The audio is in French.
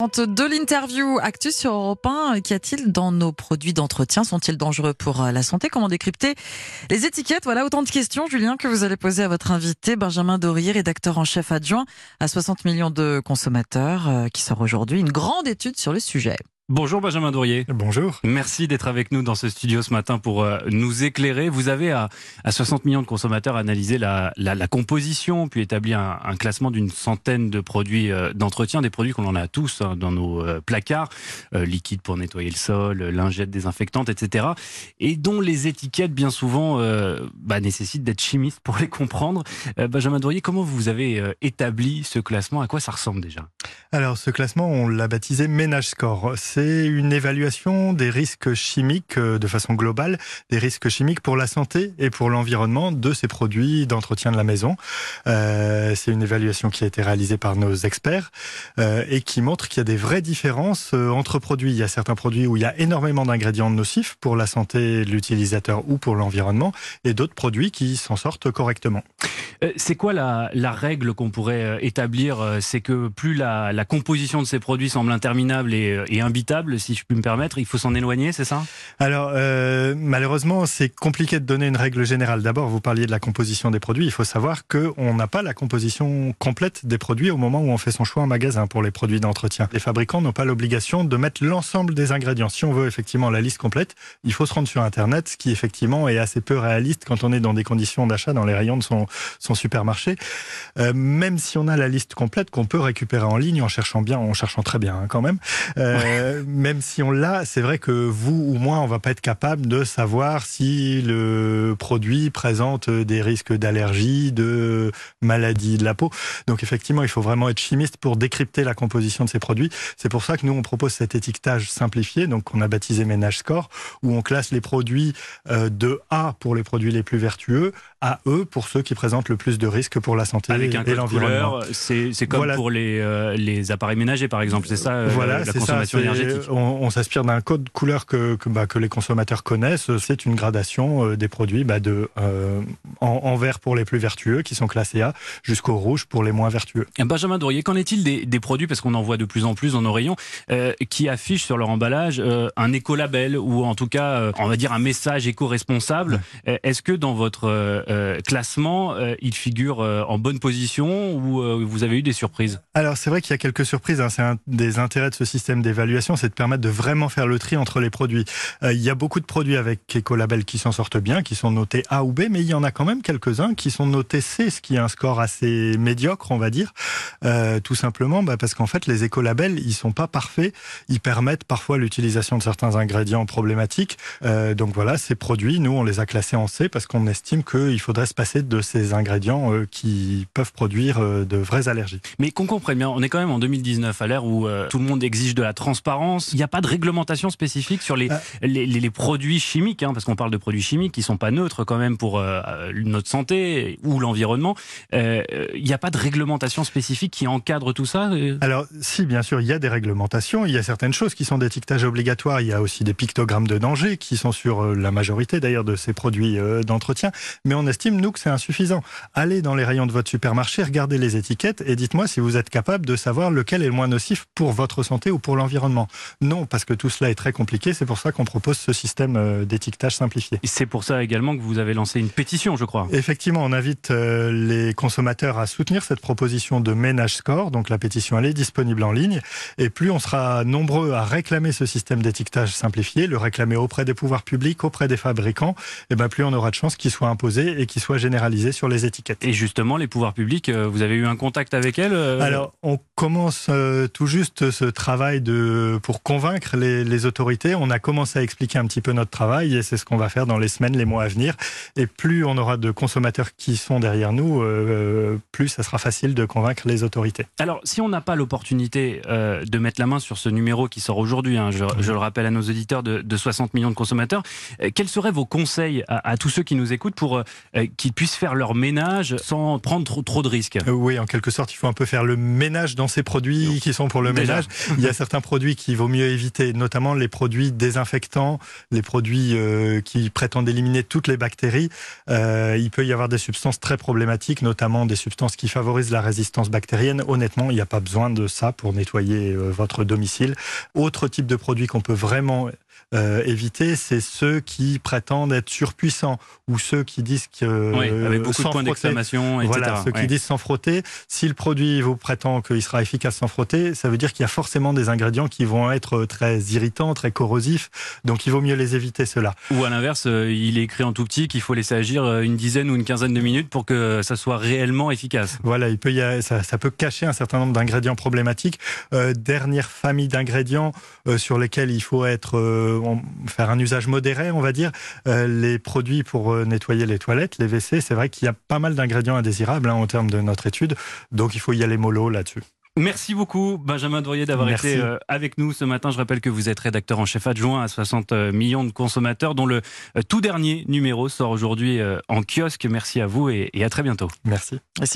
De l'interview Actus sur Europe 1, qu'y a-t-il dans nos produits d'entretien? Sont-ils dangereux pour euh, la santé? Comment décrypter les étiquettes? Voilà autant de questions, Julien, que vous allez poser à votre invité, Benjamin Dorier, rédacteur en chef adjoint à 60 millions de consommateurs, euh, qui sort aujourd'hui une grande étude sur le sujet. Bonjour Benjamin Dourier. Bonjour. Merci d'être avec nous dans ce studio ce matin pour euh, nous éclairer. Vous avez à, 60 millions de consommateurs analysé la, composition, puis établi un, classement d'une centaine de produits euh, d'entretien, des produits qu'on en a tous hein, dans nos euh, placards, liquides pour nettoyer le sol, lingettes désinfectantes, etc. Et dont les étiquettes bien souvent bah, nécessitent d'être chimistes pour les comprendre. Benjamin Dourier, comment vous avez établi ce classement? À quoi ça ressemble déjà? Alors ce classement, on l'a baptisé Ménage Score c'est une évaluation des risques chimiques euh, de façon globale, des risques chimiques pour la santé et pour l'environnement de ces produits d'entretien de la maison. Euh, c'est une évaluation qui a été réalisée par nos experts euh, et qui montre qu'il y a des vraies différences entre produits. Il y a certains produits où il y a énormément d'ingrédients nocifs pour la santé de l'utilisateur ou pour l'environnement et d'autres produits qui s'en sortent correctement. C'est quoi la, règle qu'on pourrait établir C'est que plus la, composition de ces produits semble interminable et, et imbitable, si je puis me permettre. Il faut s'en éloigner, c'est ça? Alors, euh, malheureusement, c'est compliqué de donner une règle générale. D'abord, vous parliez de la composition des produits. Il faut savoir qu'on n'a pas la composition complète des produits au moment où on fait son choix en magasin pour les produits d'entretien. Les fabricants n'ont pas l'obligation de mettre l'ensemble des ingrédients. Si on veut effectivement la liste complète, il faut se rendre sur Internet, ce qui effectivement est assez peu réaliste quand on est dans des conditions d'achat dans les rayons de son, son supermarché. Euh, même si on a la liste complète qu'on peut récupérer en ligne en cherchant bien, en cherchant très bien hein, quand même. Euh, même si on l'a, c'est vrai que vous ou moi, on va pas être capable de savoir si le produit présente des risques d'allergie, de maladie de la peau. Donc effectivement, il faut vraiment être chimiste pour décrypter la composition de ces produits. C'est pour ça que nous, on propose cet étiquetage simplifié, donc qu'on a baptisé Ménage Score, où on classe les produits euh, de A pour les produits les plus vertueux, à E pour ceux qui présentent le plus de risques pour la santé Avec un et l'environnement. C'est comme pour les, euh, les appareils ménagers, par exemple, c'est ça, euh, voilà, la consommation énergétique on, s'inspire d'un code couleur que, que, bah, que, les consommateurs connaissent. C'est une gradation euh, des produits bah, de, euh, en, vert pour les plus vertueux, qui sont classés A, jusqu'au rouge pour les moins vertueux. Benjamin Dourier, qu'en est-il des, des, produits, parce qu'on en voit de plus en plus dans nos rayons, euh, qui affichent sur leur emballage un écolabel, ou en tout cas, on va dire un message éco-responsable? Est-ce que dans votre classement, il figure en bonne position, ou vous avez eu des surprises? Alors c'est vrai qu'il y a quelques surprises. Hein. C'est un des intérêts de ce système d'évaluation c'est de permettre de vraiment faire le tri entre les produits. Euh, il y a beaucoup de produits avec écolabel qui s'en sortent bien, qui sont notés A ou B, mais il y en a quand même quelques-uns qui sont notés C, ce qui est un score assez médiocre, on va dire, euh, tout simplement bah, parce qu'en fait, les écolabels, ils sont pas parfaits. Ils permettent parfois l'utilisation de certains ingrédients problématiques. Euh, donc voilà, ces produits, nous, on les a classés en C parce qu'on estime qu'il faudrait se passer de ces ingrédients qui peuvent produire de vraies allergies. Mais qu'on comprenne bien, on est quand même en 2019, à l'ère où tout le monde exige de la transparence il n'y a pas de réglementation spécifique sur les, euh. les, produits chimiques, hein, parce qu'on parle de produits chimiques qui sont pas neutres quand même pour euh, notre santé ou l'environnement. Euh, il n'y a pas de réglementation spécifique qui encadre tout ça Alors, si, bien sûr, il y a des réglementations. Il y a certaines choses qui sont d'étiquetage obligatoire. Il y a aussi des pictogrammes de danger qui sont sur la majorité d'ailleurs de ces produits d'entretien. Mais on estime, nous, que c'est insuffisant. Allez dans les rayons de votre supermarché, regardez les étiquettes et dites-moi si vous êtes capable de savoir lequel est le moins nocif pour votre santé ou pour l'environnement. Non, parce que tout cela est très compliqué. C'est pour ça qu'on propose ce système euh, d'étiquetage simplifié. C'est pour ça également que vous avez lancé une pétition, je crois. Effectivement, on invite euh, les consommateurs à soutenir cette proposition de ménage score. Donc la pétition, elle est disponible en ligne. Et plus on sera nombreux à réclamer ce système d'étiquetage simplifié, le réclamer auprès des pouvoirs publics, auprès des fabricants, et eh ben plus on aura de chances qu'il soit imposé et qu'il soit généralisé sur les étiquettes. Et justement, les pouvoirs publics, euh, vous avez eu un contact avec elles Alors, on commence tout juste ce travail de pour convaincre les, autorités. On a commencé à expliquer un petit peu notre travail et c'est ce qu'on va faire dans les semaines, les mois à venir. Et plus on aura de consommateurs qui sont derrière nous, euh, plus ça sera facile de convaincre les autorités. Alors, si on n'a pas l'opportunité euh, de mettre la main sur ce numéro qui sort aujourd'hui, hein, je, le rappelle à nos auditeurs de, 60 millions de consommateurs, euh, quels seraient vos conseils à, tous ceux qui nous écoutent pour euh, qu'ils puissent faire leur ménage sans prendre trop, trop de risques. Euh, oui, en quelque sorte, il faut un peu faire le ménage dans ces produits qui sont pour le Déjà. ménage. Il y a certains produits qu'il vaut mieux éviter, notamment les produits désinfectants, les produits euh, qui prétendent éliminer toutes les bactéries. Euh, il peut y avoir des substances très problématiques, notamment des substances qui favorisent la résistance bactérienne. Honnêtement, il n'y a pas besoin de ça pour nettoyer euh, votre domicile. Autre type de produit qu'on peut vraiment euh, éviter, c'est ceux qui prétendent être surpuissants ou ceux qui disent que Oui, avec beaucoup de points frotter, d'exclamation, etc. voilà, ceux qui disent sans frotter. Si le produit vous prétend qu'il sera efficace sans frotter, ça veut dire qu'il y a forcément des ingrédients qui vont être très irritants, très corrosifs. Donc il vaut mieux les éviter, ceux-là. Ou à l'inverse, euh, il est écrit en tout petit qu'il faut laisser agir euh, une dizaine ou une quinzaine de minutes pour que ça soit réellement efficace. Voilà, il peut y a- ça, ça peut cacher un certain nombre d'ingrédients problématiques. Euh, dernière famille d'ingrédients euh, sur lesquels il faut être euh, faire un usage modéré, on va dire. Euh, les produits pour euh, nettoyer les toilettes, les WC, c'est vrai qu'il y a pas mal d'ingrédients indésirables hein, en termes de notre étude. Donc il faut y aller mollo là-dessus. Merci beaucoup, Benjamin Dorier, d'avoir Merci. été euh, avec nous ce matin. Je rappelle que vous êtes rédacteur en chef adjoint à 60 millions de consommateurs, dont le euh, tout dernier numéro sort aujourd'hui euh, en kiosque. Merci à vous et, à très bientôt. Merci. C'est